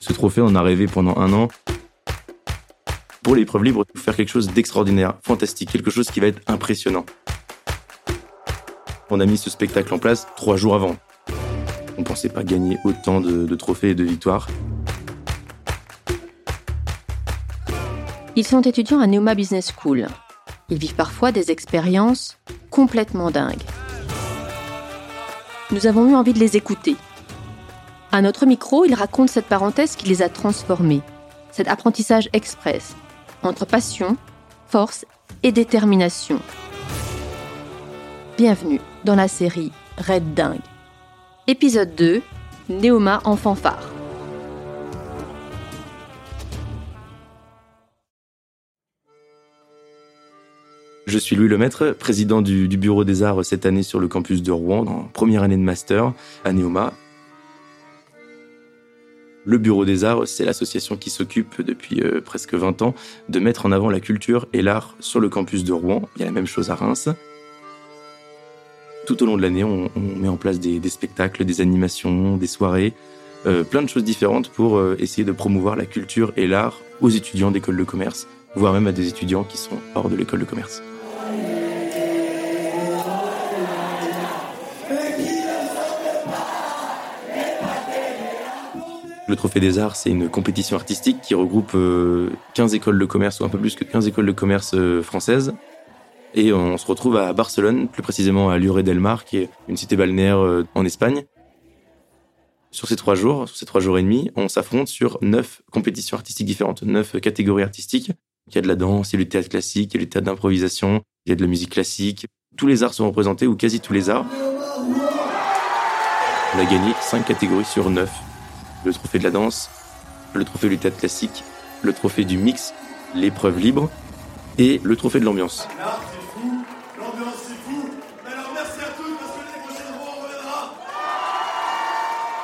Ce trophée, on a rêvé pendant un an. Pour l'épreuve libre, faire quelque chose d'extraordinaire, fantastique, quelque chose qui va être impressionnant. On a mis ce spectacle en place trois jours avant. On ne pensait pas gagner autant de, de trophées et de victoires. Ils sont étudiants à Neoma Business School. Ils vivent parfois des expériences complètement dingues. Nous avons eu envie de les écouter. À notre micro, ils racontent cette parenthèse qui les a transformés, cet apprentissage express, entre passion, force et détermination. Bienvenue dans la série Red Dingue. Épisode 2, Néoma en fanfare. Je suis Louis Lemaître, président du, du, Bureau des Arts cette année sur le campus de Rouen, en première année de master à Neoma. Le Bureau des Arts, c'est l'association qui s'occupe depuis euh, presque 20 ans de mettre en avant la culture et l'art sur le campus de Rouen. Il y a la même chose à Reims. Tout au long de l'année, on, met en place des, des, spectacles, des animations, des soirées, euh, plein de choses différentes pour euh, essayer de promouvoir la culture et l'art aux étudiants d'école de commerce, voire même à des étudiants qui sont hors de l'école de commerce. Le Trophée des Arts, c'est une compétition artistique qui regroupe 15 écoles de commerce, ou un peu plus que 15 écoles de commerce françaises. Et on se retrouve à Barcelone, plus précisément à Lloret del Mar, qui est une cité balnéaire en Espagne. Sur ces trois jours, sur ces trois jours et demi, on s'affronte sur neuf compétitions artistiques différentes, neuf catégories artistiques. Il y a de la danse, il y a du théâtre classique, il y a du théâtre d'improvisation, il y a de la musique classique. Tous les arts sont représentés, ou quasi tous les arts. On a gagné cinq catégories sur neuf le trophée de la danse, le trophée du théâtre classique, le trophée du mix, l'épreuve libre et le trophée de l'ambiance.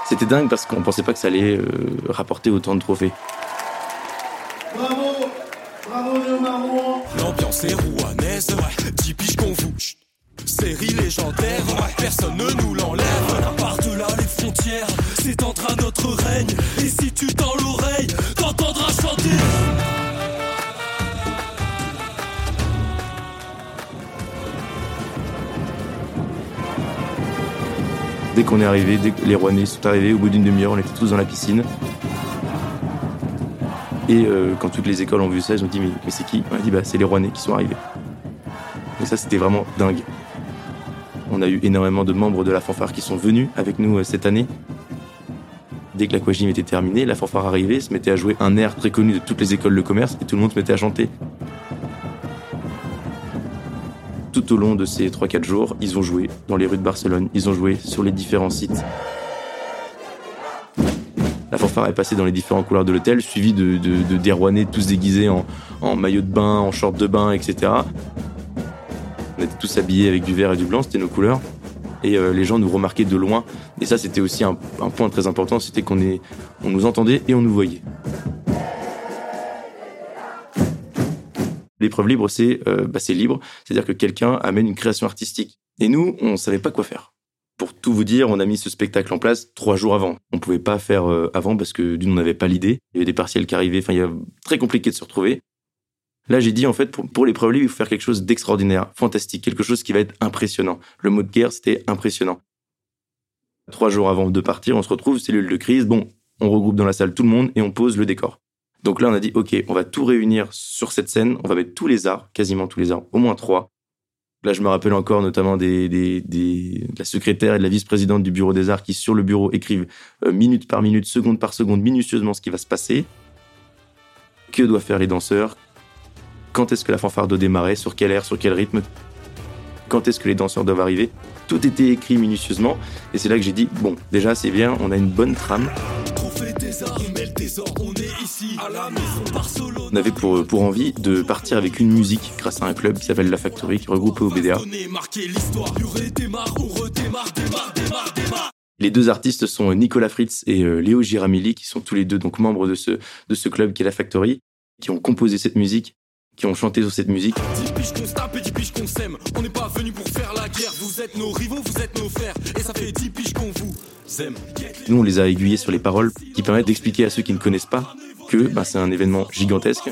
C'était dingue parce qu'on pensait pas que ça allait euh, rapporter autant de trophées. Bravo Bravo Léo L'ambiance est rouanaise, ouais, 10 piges qu'on vous. Série légendaire, personne ne nous l'enlève. Par-delà les frontières, c'est en train notre règne. Et si tu tends l'oreille, t'entendras chanter. Dès qu'on est arrivé, dès que les Rouennais sont arrivés, au bout d'une demi-heure, on était tous dans la piscine. Et euh, quand toutes les écoles ont vu ça, ils ont dit mais, mais c'est qui? On a dit bah c'est les Rouennais qui sont arrivés. Et ça c'était vraiment dingue. On a eu énormément de membres de la fanfare qui sont venus avec nous euh, cette année. Dès que l'aquagym était terminé, la fanfare arrivait, se mettait à jouer un air très connu de toutes les écoles de commerce et tout le monde se mettait à chanter. Tout au long de ces 3-4 jours, ils ont joué dans les rues de Barcelone, ils ont joué sur les différents sites. La fanfare est passée dans les différentes couleurs de l'hôtel, suivie de, de, tous déguisés en, en maillot de bain, en short de bain, etc. Tous habillés avec du vert et du blanc, c'était nos couleurs. Et euh, les gens nous remarquaient de loin. Et ça, c'était aussi un, point très important, c'était qu'on on nous entendait et on nous voyait. L'épreuve libre, c'est euh, bah, libre, c'est-à-dire que quelqu'un amène une création artistique. Et nous, on savait pas quoi faire. Pour tout vous dire, on a mis ce spectacle en place trois jours avant. On pouvait pas faire euh, avant parce que d'une, on n'avait pas l'idée. Il y avait des partiels qui arrivaient. Enfin, il y a très compliqué de se retrouver. Là, j'ai dit, en fait, pour, pour l'épreuve il faut faire quelque chose d'extraordinaire, fantastique, quelque chose qui va être impressionnant. Le mot de guerre, c'était impressionnant. Trois jours avant de partir, on se retrouve, cellule de crise. Bon, on regroupe dans la salle tout le monde et on pose le décor. Donc là, on a dit, OK, on va tout réunir sur cette scène. On va mettre tous les arts, quasiment tous les arts, au moins trois. Là, je me rappelle encore notamment des, des, des, de la secrétaire et de la vice-présidente du bureau des arts qui, sur le bureau, écrivent euh, minute par minute, seconde par seconde, minutieusement ce qui va se passer. Que doivent faire les danseurs? Quand est-ce que la fanfare doit démarrer? Sur quel air Sur quel rythme? Quand est-ce que les danseurs doivent arriver? Tout était écrit minutieusement. Et c'est là que j'ai dit, bon, déjà, c'est bien, on a une bonne trame. On avait pour, pour envie de partir avec une musique grâce à un club qui s'appelle La Factory qui regroupe au BDA. Les deux artistes sont Nicolas Fritz et Léo Giramilli qui sont tous les deux donc membres de ce, de ce club qui est La Factory, qui ont composé cette musique, qui ont chanté sur cette musique. On n'est pas venu pour faire la guerre, vous êtes nos rivaux, vous êtes nos frères, et ça fait 10 piges qu'on vous Nous, on les a aiguillés sur les paroles qui permettent d'expliquer à ceux qui ne connaissent pas que bah, c'est un événement gigantesque.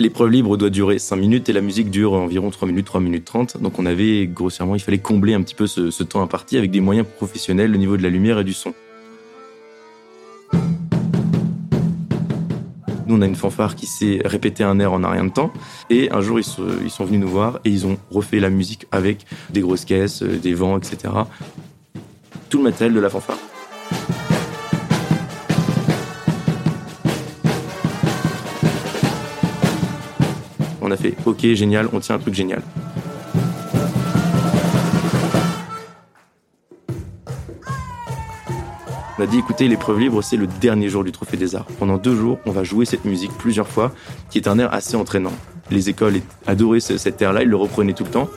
L'épreuve libre doit durer 5 minutes et la musique dure environ 3 minutes, 3 minutes 30. Donc on avait grossièrement, il fallait combler un petit peu ce, temps imparti avec des moyens professionnels au niveau de la lumière et du son. Nous, on a une fanfare qui s'est répété un air en un rien de temps. Et un jour, ils, ils, sont venus nous voir et ils ont refait la musique avec des grosses caisses, euh, des vents, etc. Tout le matériel de la fanfare. On a fait OK, génial, on tient un truc génial. On a dit écoutez, l'épreuve libre, c'est le dernier jour du Trophée des Arts. Pendant deux jours, on va jouer cette musique plusieurs fois, qui est un air assez entraînant. Les écoles adoraient cet air-là, ils le reprenaient tout le temps.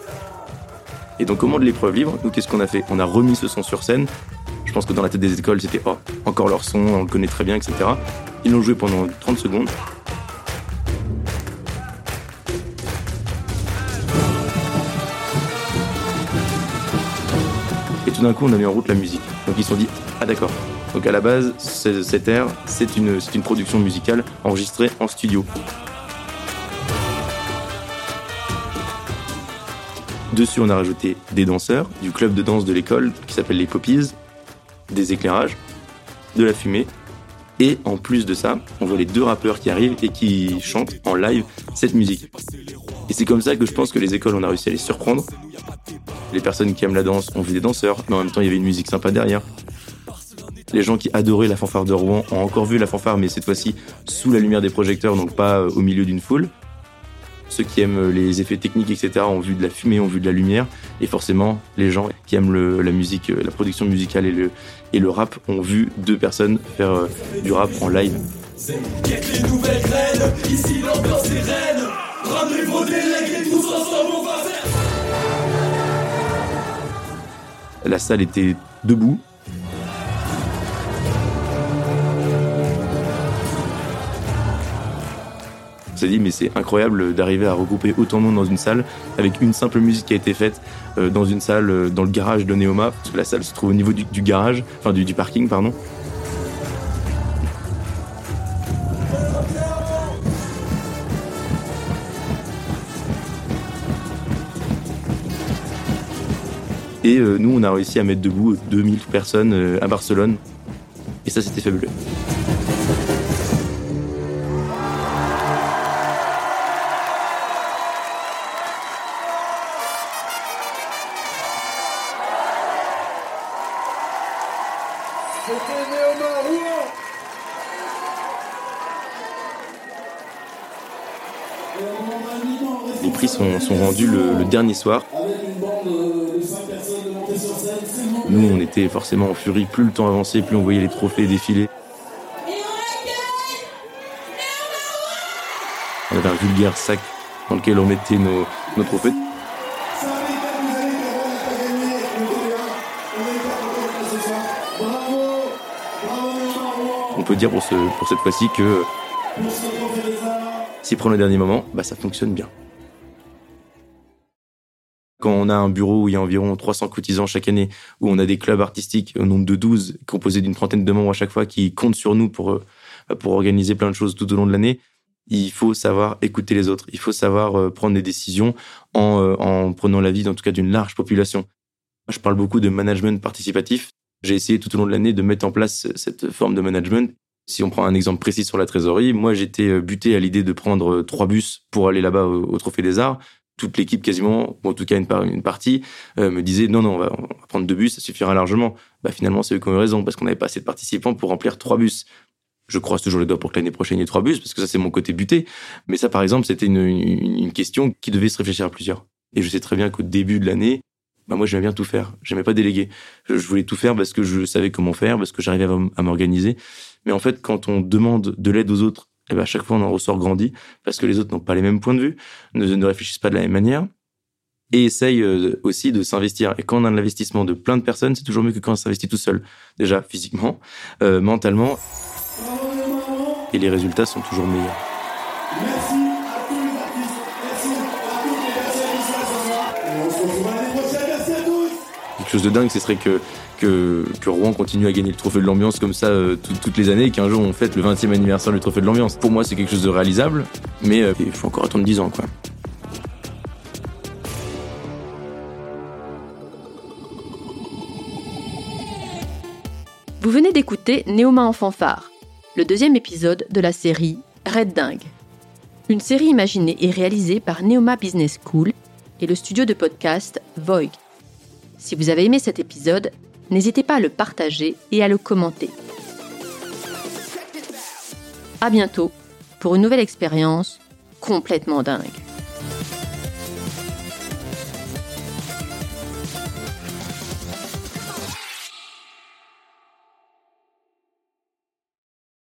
Et donc au moment de l'épreuve libre, nous, qu'est-ce qu'on a fait? On a remis ce son sur scène. Je pense que dans la tête des écoles, c'était oh, encore leur son, on le connaît très bien, etc. Ils l'ont joué pendant 30 secondes. D'un coup, on a mis en route la musique. Donc ils se sont dit, ah d'accord. Donc à la base, cet air, c'est une, une production musicale enregistrée en studio. Dessus, on a rajouté des danseurs, du club de danse de l'école qui s'appelle les Poppies, des éclairages, de la fumée. Et en plus de ça, on voit les deux rappeurs qui arrivent et qui chantent en live cette musique. Et c'est comme ça que je pense que les écoles, on a réussi à les surprendre. Les personnes qui aiment la danse ont vu des danseurs, mais en même temps, il y avait une musique sympa derrière. Les gens qui adoraient la fanfare de Rouen ont encore vu la fanfare, mais cette fois-ci sous la lumière des projecteurs, donc pas euh, au milieu d'une foule. Ceux qui aiment les effets techniques, etc., ont vu de la fumée, ont vu de la lumière. Et forcément, les gens qui aiment la musique, euh, la production musicale et le, rap ont vu deux personnes faire euh, du rap en live. La salle était debout. On s'est dit mais c'est incroyable d'arriver à regrouper autant de monde dans une salle avec une simple musique qui a été faite euh, dans une salle euh, dans le garage de Neoma parce que la salle se trouve au niveau du, garage, enfin du parking pardon. Et euh, nous, on a réussi à mettre debout 2000 personnes euh, à Barcelone. Et ça, c'était fabuleux. Les prix sont, sont rendus le, le dernier soir. Nous, on était forcément en furie. Plus le temps avançait, plus on voyait les trophées défiler. On avait un vulgaire sac dans lequel on mettait nos, trophées. On peut dire pour, pour cette fois-ci que s'y prendre le dernier moment, bah ça fonctionne bien. Quand on a un bureau où il y a environ 300 cotisants chaque année, où on a des clubs artistiques au nombre de 12, composés d'une trentaine de membres à chaque fois, qui comptent sur nous pour, euh, pour organiser plein de choses tout au long de l'année, il faut savoir écouter les autres. Il faut savoir euh, prendre des décisions en, euh, en prenant l'avis, en tout cas, d'une large population. Je parle beaucoup de management participatif. J'ai essayé tout au long de l'année de mettre en place cette forme de management. Si on prend un exemple précis sur la trésorerie, moi j'étais buté à l'idée de prendre trois bus pour aller là-bas au Trophée des Arts toute l'équipe quasiment, ou en tout cas une, partie, euh, me disait non, non, on va, prendre deux bus, ça suffira largement. Bah, finalement, c'est eux qui ont eu raison, parce qu'on n'avait pas assez de participants pour remplir trois bus. Je croise toujours les doigts pour que l'année prochaine, il y ait trois bus, parce que ça, c'est mon côté buté. Mais ça, par exemple, c'était une, une, question qui devait se réfléchir à plusieurs. Et je sais très bien qu'au début de l'année, bah moi, j'aimais bien tout faire. J'aimais pas déléguer. Je, voulais tout faire parce que je savais comment faire, parce que j'arrivais à m'organiser. Mais en fait, quand on demande de l'aide aux autres et eh ben à chaque fois on en ressort grandi parce que les autres n'ont pas les mêmes points de vue, ne, ne réfléchissent pas de la même manière. et essaye euh, aussi de s'investir. Et quand on a l'investissement de plein de personnes, c'est toujours mieux que quand on s'investit tout seul. Déjà physiquement, euh, mentalement, et les résultats sont toujours meilleurs. Merci à tous les artistes. Merci à toutes les personnes qui sont là. Et on se retrouve l'année prochaine. Merci à tous. Quelque chose de dingue, ce serait que, que, Rouen continue à gagner le trophée de l'ambiance comme ça euh, tout- toutes les années et qu'un jour on fête le 20e anniversaire du trophée de l'ambiance. Pour moi, c'est quelque chose de réalisable, mais euh, il faut encore attendre 10 ans, quoi. Vous venez d'écouter Néoma en fanfare, le deuxième épisode de la série Red Dingue. Une série imaginée et réalisée par Neoma Business School et le studio de podcast Voig. Si vous avez aimé cet épisode, n'hésitez pas à le partager et à le commenter. À bientôt pour une nouvelle expérience complètement dingue.